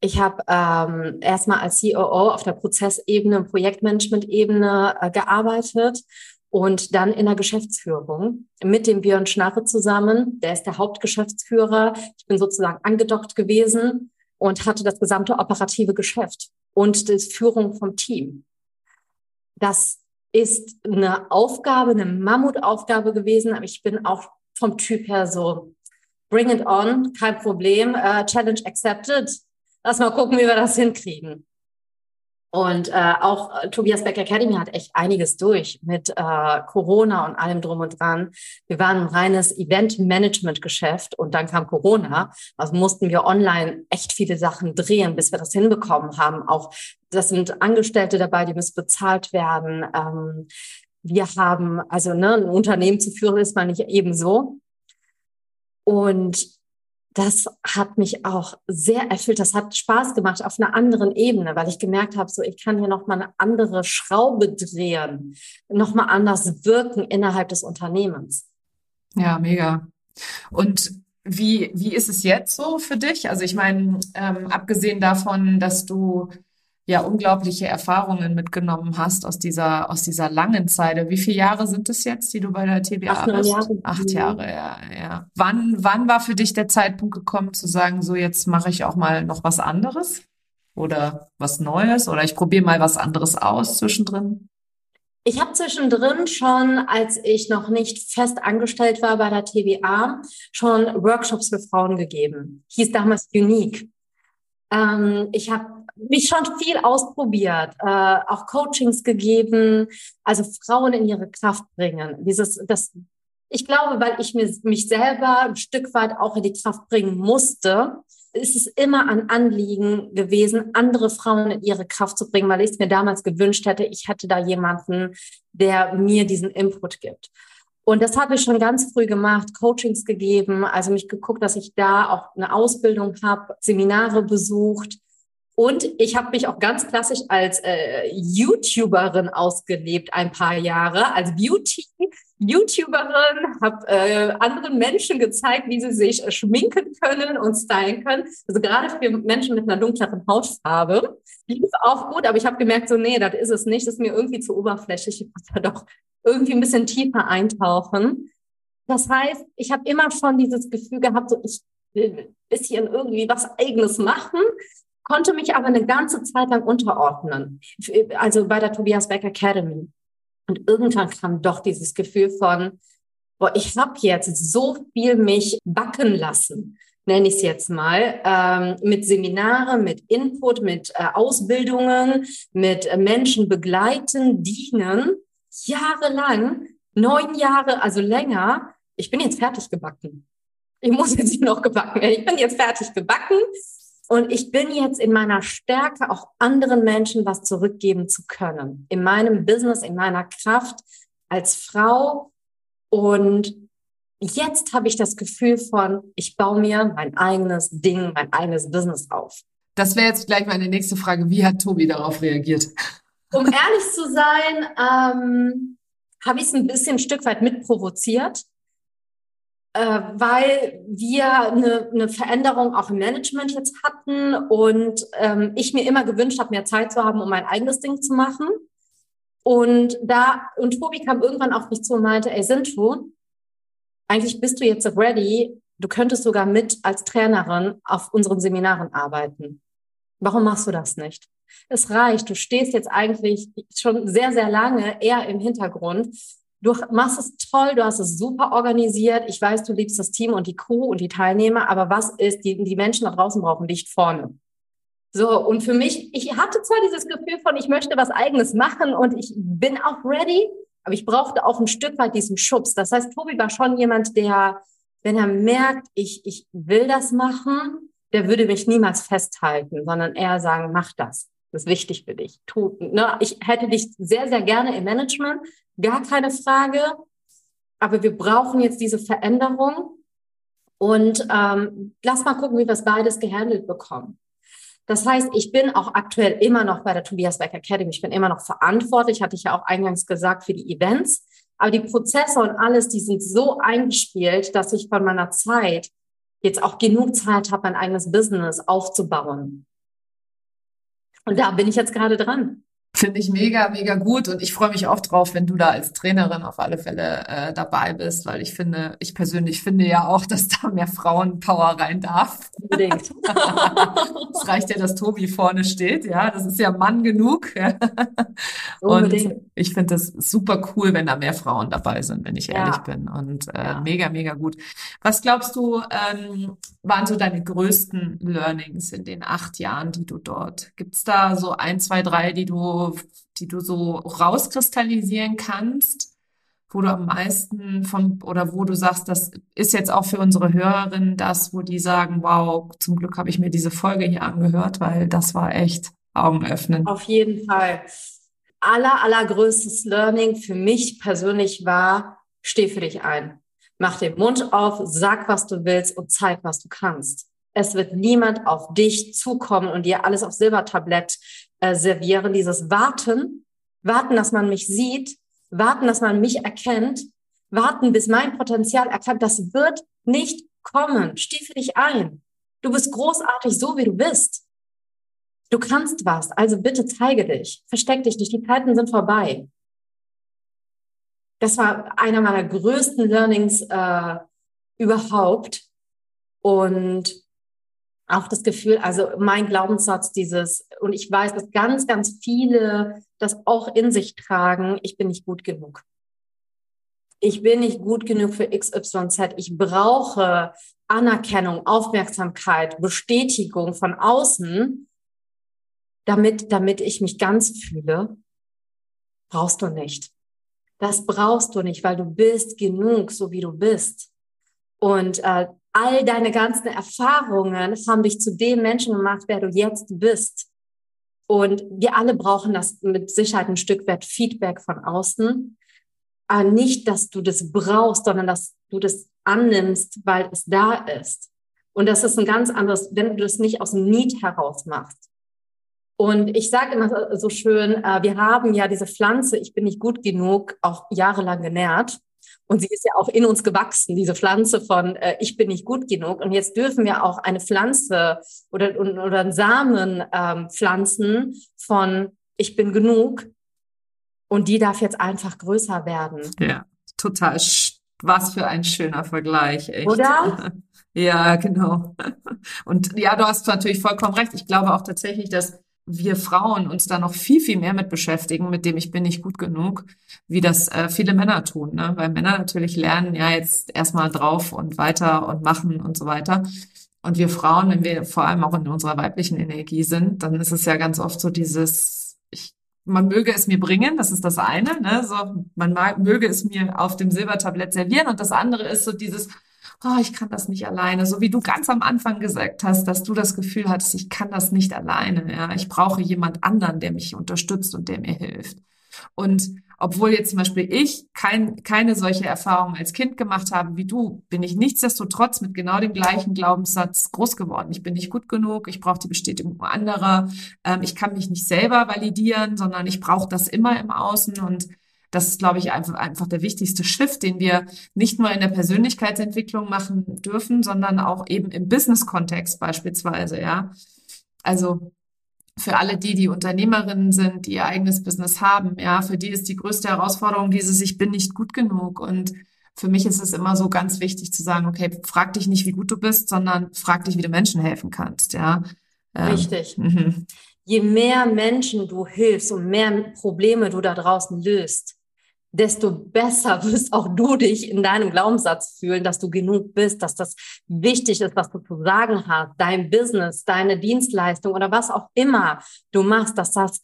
S2: Ich habe ähm, erstmal als COO auf der Prozessebene, Projektmanagement-Ebene äh, gearbeitet und dann in der Geschäftsführung mit dem Björn Schnarre zusammen. Der ist der Hauptgeschäftsführer. Ich bin sozusagen angedockt gewesen und hatte das gesamte operative Geschäft und die Führung vom Team. Das ist eine Aufgabe, eine Mammutaufgabe gewesen, aber ich bin auch vom Typ her so, bring it on, kein Problem, uh, Challenge accepted. Lass mal gucken, wie wir das hinkriegen. Und äh, auch äh, Tobias Beck Academy hat echt einiges durch mit äh, Corona und allem drum und dran. Wir waren ein reines Event-Management-Geschäft und dann kam Corona. Also mussten wir online echt viele Sachen drehen, bis wir das hinbekommen haben. Auch das sind Angestellte dabei, die müssen bezahlt werden. Ähm, wir haben, also ne, ein Unternehmen zu führen ist man nicht ebenso. Und das hat mich auch sehr erfüllt. Das hat Spaß gemacht auf einer anderen Ebene, weil ich gemerkt habe, so ich kann hier noch mal eine andere Schraube drehen, noch mal anders wirken innerhalb des Unternehmens.
S1: Ja, mega. Und wie wie ist es jetzt so für dich? Also ich meine, ähm, abgesehen davon, dass du ja unglaubliche Erfahrungen mitgenommen hast aus dieser, aus dieser langen Zeit. Wie viele Jahre sind es jetzt, die du bei der TBA Acht bist? Jahre. Acht Jahre, ja, ja. Wann, wann war für dich der Zeitpunkt gekommen zu sagen, so jetzt mache ich auch mal noch was anderes? Oder was Neues? Oder ich probiere mal was anderes aus zwischendrin?
S2: Ich habe zwischendrin schon, als ich noch nicht fest angestellt war bei der TBA, schon Workshops für Frauen gegeben. Hieß damals Unique. Ähm, ich habe mich schon viel ausprobiert, äh, auch Coachings gegeben, also Frauen in ihre Kraft bringen. Dieses, das, ich glaube, weil ich mir, mich selber ein Stück weit auch in die Kraft bringen musste, ist es immer ein Anliegen gewesen, andere Frauen in ihre Kraft zu bringen, weil ich es mir damals gewünscht hätte, ich hätte da jemanden, der mir diesen Input gibt. Und das habe ich schon ganz früh gemacht, Coachings gegeben, also mich geguckt, dass ich da auch eine Ausbildung habe, Seminare besucht, Und ich habe mich auch ganz klassisch als äh, YouTuberin ausgelebt ein paar Jahre, als Beauty-YouTuberin, habe äh, anderen Menschen gezeigt, wie sie sich äh, schminken können und stylen können. Also gerade für Menschen mit einer dunkleren Hautfarbe. Die ist auch gut, aber ich habe gemerkt, so nee, das ist es nicht, das ist mir irgendwie zu oberflächlich. Ich muss da doch irgendwie ein bisschen tiefer eintauchen. Das heißt, ich habe immer schon dieses Gefühl gehabt, so ich will ein bisschen irgendwie was Eigenes machen konnte mich aber eine ganze Zeit lang unterordnen, also bei der Tobias Beck Academy. Und irgendwann kam doch dieses Gefühl von, boah, ich habe jetzt so viel mich backen lassen, nenne ich es jetzt mal, ähm, mit Seminare, mit Input, mit äh, Ausbildungen, mit äh, Menschen begleiten, dienen, jahrelang, neun Jahre, also länger. Ich bin jetzt fertig gebacken. Ich muss jetzt [laughs] noch gebacken. Ich bin jetzt fertig gebacken und ich bin jetzt in meiner Stärke, auch anderen Menschen was zurückgeben zu können. In meinem Business, in meiner Kraft als Frau. Und jetzt habe ich das Gefühl von, ich baue mir mein eigenes Ding, mein eigenes Business auf.
S1: Das wäre jetzt gleich meine nächste Frage. Wie hat Tobi darauf reagiert?
S2: Um ehrlich zu sein, ähm, habe ich es ein bisschen ein Stück weit mitprovoziert weil wir eine, eine Veränderung auch im Management jetzt hatten und ähm, ich mir immer gewünscht habe, mehr Zeit zu haben, um mein eigenes Ding zu machen. Und da, und Tobi kam irgendwann auf mich zu und meinte, ey, Sintu, eigentlich bist du jetzt ready, du könntest sogar mit als Trainerin auf unseren Seminaren arbeiten. Warum machst du das nicht? Es reicht, du stehst jetzt eigentlich schon sehr, sehr lange eher im Hintergrund Du machst es toll, du hast es super organisiert. Ich weiß, du liebst das Team und die Crew und die Teilnehmer, aber was ist, die, die Menschen da draußen brauchen dich vorne. So, und für mich, ich hatte zwar dieses Gefühl von, ich möchte was eigenes machen und ich bin auch ready, aber ich brauchte auch ein Stück weit diesen Schubs. Das heißt, Tobi war schon jemand, der, wenn er merkt, ich, ich will das machen, der würde mich niemals festhalten, sondern eher sagen, mach das. Das ist wichtig für dich. Tu, ne? Ich hätte dich sehr, sehr gerne im Management, gar keine Frage. Aber wir brauchen jetzt diese Veränderung und ähm, lass mal gucken, wie wir es beides gehandelt bekommen. Das heißt, ich bin auch aktuell immer noch bei der Tobias Beck Academy. Ich bin immer noch verantwortlich, hatte ich ja auch eingangs gesagt, für die Events. Aber die Prozesse und alles, die sind so eingespielt, dass ich von meiner Zeit jetzt auch genug Zeit habe, mein eigenes Business aufzubauen. Und da bin ich jetzt gerade dran.
S1: Finde ich mega, mega gut und ich freue mich auch drauf, wenn du da als Trainerin auf alle Fälle äh, dabei bist, weil ich finde, ich persönlich finde ja auch, dass da mehr Frauenpower rein darf. Unbedingt. [laughs] es reicht ja, dass Tobi vorne steht, ja, das ist ja Mann genug. Unbedingt. Und ich finde das super cool, wenn da mehr Frauen dabei sind, wenn ich ehrlich ja. bin und äh, ja. mega, mega gut. Was glaubst du, ähm, waren so deine größten Learnings in den acht Jahren, die du dort? Gibt's da so ein, zwei, drei, die du die du so rauskristallisieren kannst, wo du am meisten von oder wo du sagst, das ist jetzt auch für unsere Hörerinnen das, wo die sagen, wow, zum Glück habe ich mir diese Folge hier angehört, weil das war echt Augenöffnen.
S2: Auf jeden Fall. Aller, allergrößtes Learning für mich persönlich war, steh für dich ein. Mach den Mund auf, sag, was du willst und zeig, was du kannst. Es wird niemand auf dich zukommen und dir alles auf Silbertablett äh, servieren, dieses Warten, warten, dass man mich sieht, warten, dass man mich erkennt, warten, bis mein Potenzial erkannt, das wird nicht kommen. Für dich ein. Du bist großartig, so wie du bist. Du kannst was, also bitte zeige dich. Versteck dich nicht, die Zeiten sind vorbei. Das war einer meiner größten Learnings äh, überhaupt. Und auch das Gefühl, also mein Glaubenssatz dieses, und ich weiß, dass ganz, ganz viele das auch in sich tragen, ich bin nicht gut genug. Ich bin nicht gut genug für XYZ. Ich brauche Anerkennung, Aufmerksamkeit, Bestätigung von außen, damit, damit ich mich ganz fühle. Brauchst du nicht. Das brauchst du nicht, weil du bist genug, so wie du bist. Und äh, all deine ganzen Erfahrungen haben dich zu dem Menschen gemacht, wer du jetzt bist. Und wir alle brauchen das mit Sicherheit ein Stück weit Feedback von außen. Aber nicht, dass du das brauchst, sondern dass du das annimmst, weil es da ist. Und das ist ein ganz anderes, wenn du das nicht aus dem Need heraus machst. Und ich sage immer so schön, äh, wir haben ja diese Pflanze, ich bin nicht gut genug, auch jahrelang genährt. Und sie ist ja auch in uns gewachsen, diese Pflanze von äh, ich bin nicht gut genug. Und jetzt dürfen wir auch eine Pflanze oder, oder einen Samen ähm, pflanzen von ich bin genug. Und die darf jetzt einfach größer werden.
S1: Ja, total. Was für ein schöner Vergleich, echt.
S2: Oder? [laughs]
S1: Ja, genau. Und ja, du hast natürlich vollkommen recht. Ich glaube auch tatsächlich, dass wir Frauen uns da noch viel, viel mehr mit beschäftigen, mit dem ich bin nicht gut genug, wie das äh, viele Männer tun. Ne? Weil Männer natürlich lernen, ja, jetzt erstmal drauf und weiter und machen und so weiter. Und wir Frauen, wenn wir vor allem auch in unserer weiblichen Energie sind, dann ist es ja ganz oft so dieses, ich, man möge es mir bringen, das ist das eine, ne? so, man mag, möge es mir auf dem Silbertablett servieren und das andere ist so dieses, oh, ich kann das nicht alleine. So wie du ganz am Anfang gesagt hast, dass du das Gefühl hattest, ich kann das nicht alleine. Ja, ich brauche jemand anderen, der mich unterstützt und der mir hilft. Und obwohl jetzt zum Beispiel ich kein, keine solche Erfahrung als Kind gemacht habe wie du, bin ich nichtsdestotrotz mit genau dem gleichen Glaubenssatz groß geworden. Ich bin nicht gut genug, ich brauche die Bestätigung anderer, ähm, ich kann mich nicht selber validieren, sondern ich brauche das immer im Außen und das ist, glaube ich, einfach, einfach der wichtigste Shift, den wir nicht nur in der Persönlichkeitsentwicklung machen dürfen, sondern auch eben im Business-Kontext beispielsweise, ja. Also für alle die, die Unternehmerinnen sind, die ihr eigenes Business haben, ja, für die ist die größte Herausforderung dieses, ich bin nicht gut genug. Und für mich ist es immer so ganz wichtig zu sagen, okay, frag dich nicht, wie gut du bist, sondern frag dich, wie du Menschen helfen kannst, ja.
S2: Ähm, Richtig. Ähm, Je mehr Menschen du hilfst und mehr Probleme du da draußen löst, desto besser [laughs] wirst auch du dich in deinem Glaubenssatz fühlen, dass du genug bist, dass das wichtig ist, was du zu sagen hast, dein Business, deine Dienstleistung oder was auch immer du machst, dass das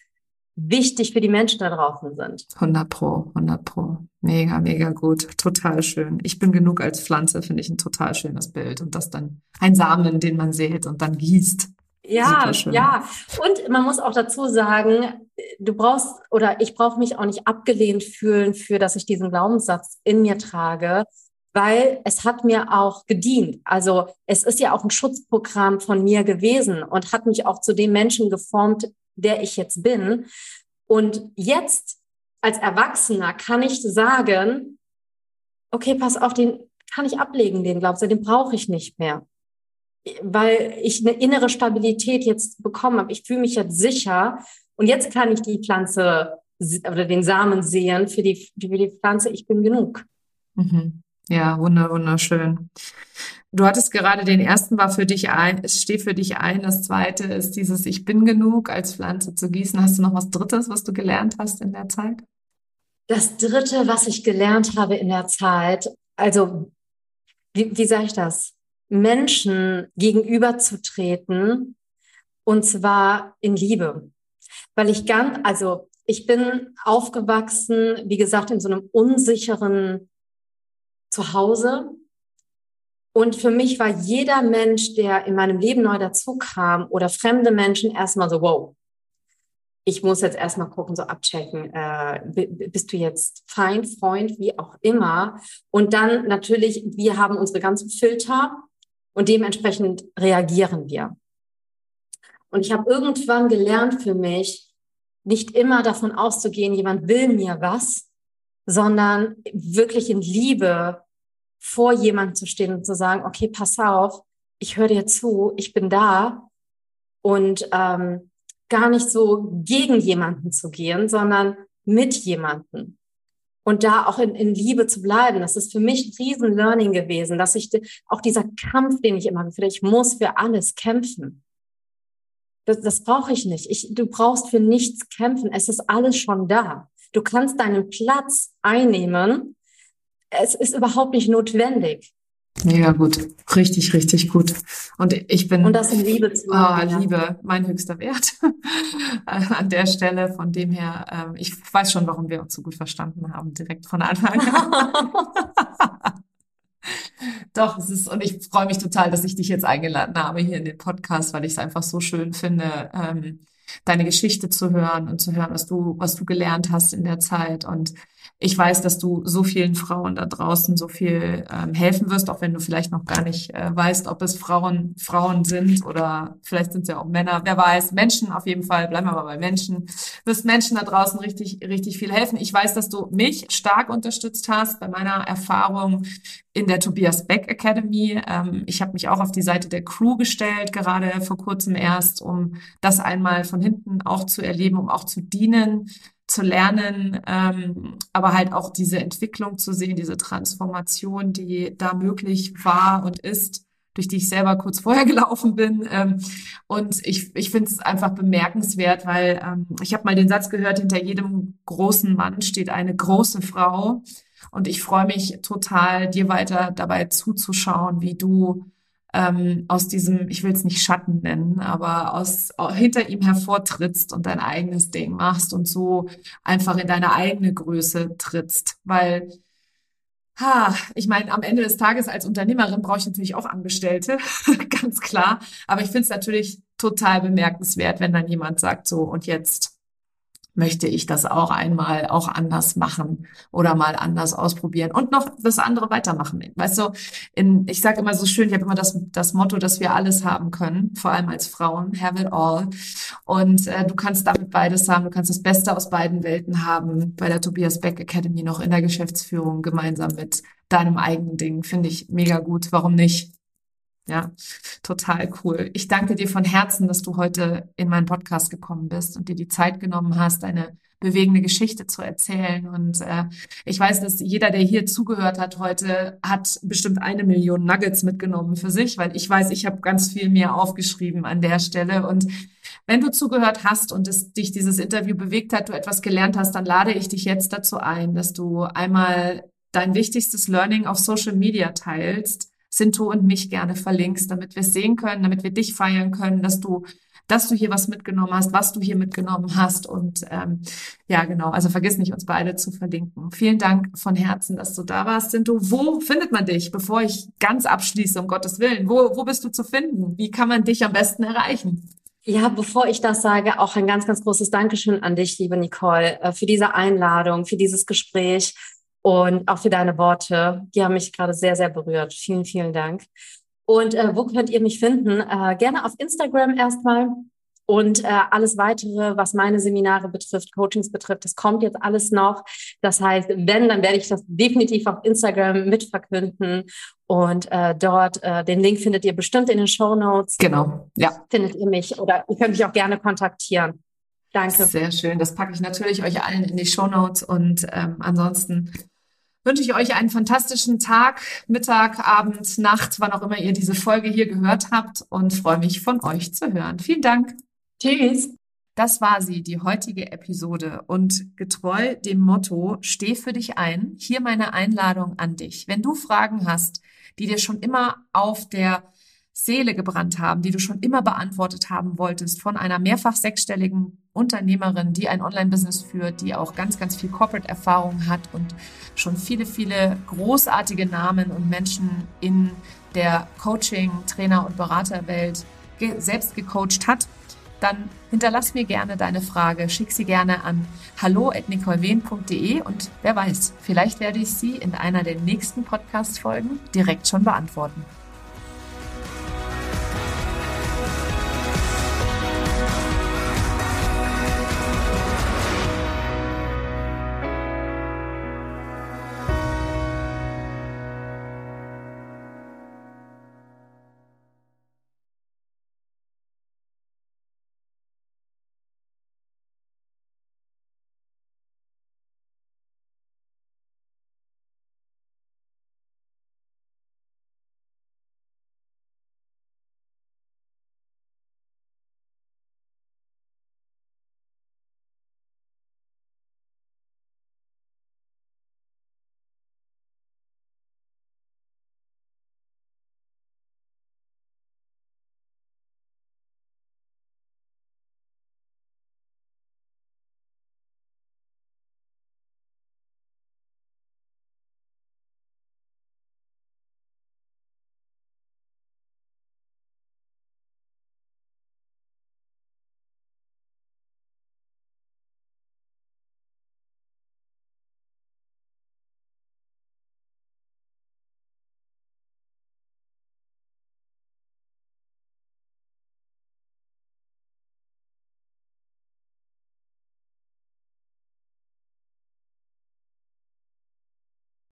S2: wichtig für die Menschen da draußen sind.
S1: 100 Pro, 100 Pro. Mega, mega gut. Total schön. Ich bin genug als Pflanze, finde ich ein total schönes Bild. Und das dann ein Samen, den man sät und dann gießt.
S2: Ja, ja. Und man muss auch dazu sagen, du brauchst oder ich brauche mich auch nicht abgelehnt fühlen für, dass ich diesen Glaubenssatz in mir trage, weil es hat mir auch gedient. Also es ist ja auch ein Schutzprogramm von mir gewesen und hat mich auch zu dem Menschen geformt, der ich jetzt bin. Und jetzt als Erwachsener kann ich sagen, okay, pass auf, den kann ich ablegen, den Glaubenssatz, den brauche ich nicht mehr weil ich eine innere Stabilität jetzt bekommen habe. Ich fühle mich jetzt sicher und jetzt kann ich die Pflanze oder den Samen sehen für die, für die Pflanze. Ich bin genug.
S1: Mhm. Ja, wunderschön. Du hattest gerade den ersten war für dich ein, es steht für dich ein. Das zweite ist dieses Ich bin genug als Pflanze zu gießen. Hast du noch was Drittes, was du gelernt hast in der Zeit?
S2: Das Dritte, was ich gelernt habe in der Zeit, also wie, wie sage ich das? Menschen gegenüberzutreten und zwar in Liebe. Weil ich ganz, also ich bin aufgewachsen, wie gesagt, in so einem unsicheren Zuhause. Und für mich war jeder Mensch, der in meinem Leben neu dazukam oder fremde Menschen erstmal so, wow, ich muss jetzt erstmal gucken, so abchecken, äh, bist du jetzt Feind, Freund, wie auch immer. Und dann natürlich, wir haben unsere ganzen Filter und dementsprechend reagieren wir. Und ich habe irgendwann gelernt für mich, nicht immer davon auszugehen, jemand will mir was, sondern wirklich in Liebe vor jemandem zu stehen und zu sagen, okay, pass auf, ich höre dir zu, ich bin da und ähm, gar nicht so gegen jemanden zu gehen, sondern mit jemanden und da auch in, in Liebe zu bleiben. Das ist für mich ein riesen Learning gewesen, dass ich auch dieser Kampf, den ich immer gefühlt ich muss für alles kämpfen. Das, das brauche ich nicht. Ich, du brauchst für nichts kämpfen. Es ist alles schon da. Du kannst deinen Platz einnehmen. Es ist überhaupt nicht notwendig.
S1: Mega gut. Richtig, richtig gut. Und ich bin.
S2: Und das in Liebe zu
S1: machen. Ah, Liebe, mein höchster Wert. [laughs] An der Stelle, von dem her, ähm, ich weiß schon, warum wir uns so gut verstanden haben, direkt von Anfang an. [laughs] Doch, es ist, und ich freue mich total, dass ich dich jetzt eingeladen habe hier in den Podcast, weil ich es einfach so schön finde, ähm, deine Geschichte zu hören und zu hören, was du, was du gelernt hast in der Zeit. Und ich weiß, dass du so vielen Frauen da draußen so viel ähm, helfen wirst, auch wenn du vielleicht noch gar nicht äh, weißt, ob es Frauen, Frauen sind oder vielleicht sind es ja auch Männer. Wer weiß, Menschen auf jeden Fall, bleiben wir mal bei Menschen. Wirst Menschen da draußen richtig, richtig viel helfen. Ich weiß, dass du mich stark unterstützt hast bei meiner Erfahrung in der Tobias Beck Academy. Ähm, ich habe mich auch auf die Seite der Crew gestellt, gerade vor kurzem erst, um das einmal von hinten auch zu erleben, um auch zu dienen zu lernen, ähm, aber halt auch diese Entwicklung zu sehen, diese Transformation, die da möglich war und ist, durch die ich selber kurz vorher [laughs] gelaufen bin. Ähm, und ich, ich finde es einfach bemerkenswert, weil ähm, ich habe mal den Satz gehört, hinter jedem großen Mann steht eine große Frau. Und ich freue mich total, dir weiter dabei zuzuschauen, wie du ähm, aus diesem, ich will es nicht Schatten nennen, aber aus hinter ihm hervortrittst und dein eigenes Ding machst und so einfach in deine eigene Größe trittst. Weil, ha, ich meine, am Ende des Tages als Unternehmerin brauche ich natürlich auch Angestellte, [laughs] ganz klar. Aber ich finde es natürlich total bemerkenswert, wenn dann jemand sagt, so, und jetzt möchte ich das auch einmal auch anders machen oder mal anders ausprobieren und noch das andere weitermachen. Weißt du, in, ich sage immer so schön, ich habe immer das, das Motto, dass wir alles haben können, vor allem als Frauen, have it all. Und äh, du kannst damit beides haben, du kannst das Beste aus beiden Welten haben, bei der Tobias Beck Academy noch in der Geschäftsführung gemeinsam mit deinem eigenen Ding. Finde ich mega gut. Warum nicht? Ja, total cool. Ich danke dir von Herzen, dass du heute in meinen Podcast gekommen bist und dir die Zeit genommen hast, eine bewegende Geschichte zu erzählen. Und äh, ich weiß, dass jeder, der hier zugehört hat heute, hat bestimmt eine Million Nuggets mitgenommen für sich, weil ich weiß, ich habe ganz viel mehr aufgeschrieben an der Stelle. Und wenn du zugehört hast und es dich dieses Interview bewegt hat, du etwas gelernt hast, dann lade ich dich jetzt dazu ein, dass du einmal dein wichtigstes Learning auf Social Media teilst Sinto und mich gerne verlinkst, damit wir es sehen können, damit wir dich feiern können, dass du dass du hier was mitgenommen hast, was du hier mitgenommen hast. Und ähm, ja, genau, also vergiss nicht, uns beide zu verlinken. Vielen Dank von Herzen, dass du da warst. Sinto, wo findet man dich, bevor ich ganz abschließe, um Gottes Willen? Wo, wo bist du zu finden? Wie kann man dich am besten erreichen?
S2: Ja, bevor ich das sage, auch ein ganz, ganz großes Dankeschön an dich, liebe Nicole, äh, für diese Einladung, für dieses Gespräch und auch für deine Worte. Die haben mich gerade sehr, sehr berührt. Vielen, vielen Dank. Und äh, wo könnt ihr mich finden? Äh, gerne auf Instagram erstmal. Und äh, alles weitere, was meine Seminare betrifft, Coachings betrifft, das kommt jetzt alles noch. Das heißt, wenn, dann werde ich das definitiv auf Instagram mitverkünden. Und äh, dort, äh, den Link findet ihr bestimmt in den Show Notes.
S1: Genau, ja.
S2: Findet ihr mich oder ihr könnt mich auch gerne kontaktieren. Danke.
S1: Sehr schön. Das packe ich natürlich euch allen in die Show Notes. Und ähm, ansonsten wünsche ich euch einen fantastischen Tag, Mittag, Abend, Nacht, wann auch immer ihr diese Folge hier gehört habt und freue mich von euch zu hören. Vielen Dank.
S2: Tschüss.
S1: Das war sie, die heutige Episode. Und getreu dem Motto, steh für dich ein, hier meine Einladung an dich. Wenn du Fragen hast, die dir schon immer auf der Seele gebrannt haben, die du schon immer beantwortet haben wolltest von einer mehrfach sechsstelligen Unternehmerin, die ein Online-Business führt, die auch ganz, ganz viel Corporate-Erfahrung hat und schon viele, viele großartige Namen und Menschen in der Coaching, Trainer und Beraterwelt ge selbst gecoacht hat, dann hinterlass mir gerne deine Frage, schick sie gerne an hallo@nicolewehn.de und wer weiß, vielleicht werde ich sie in einer der nächsten Podcast-Folgen direkt schon beantworten.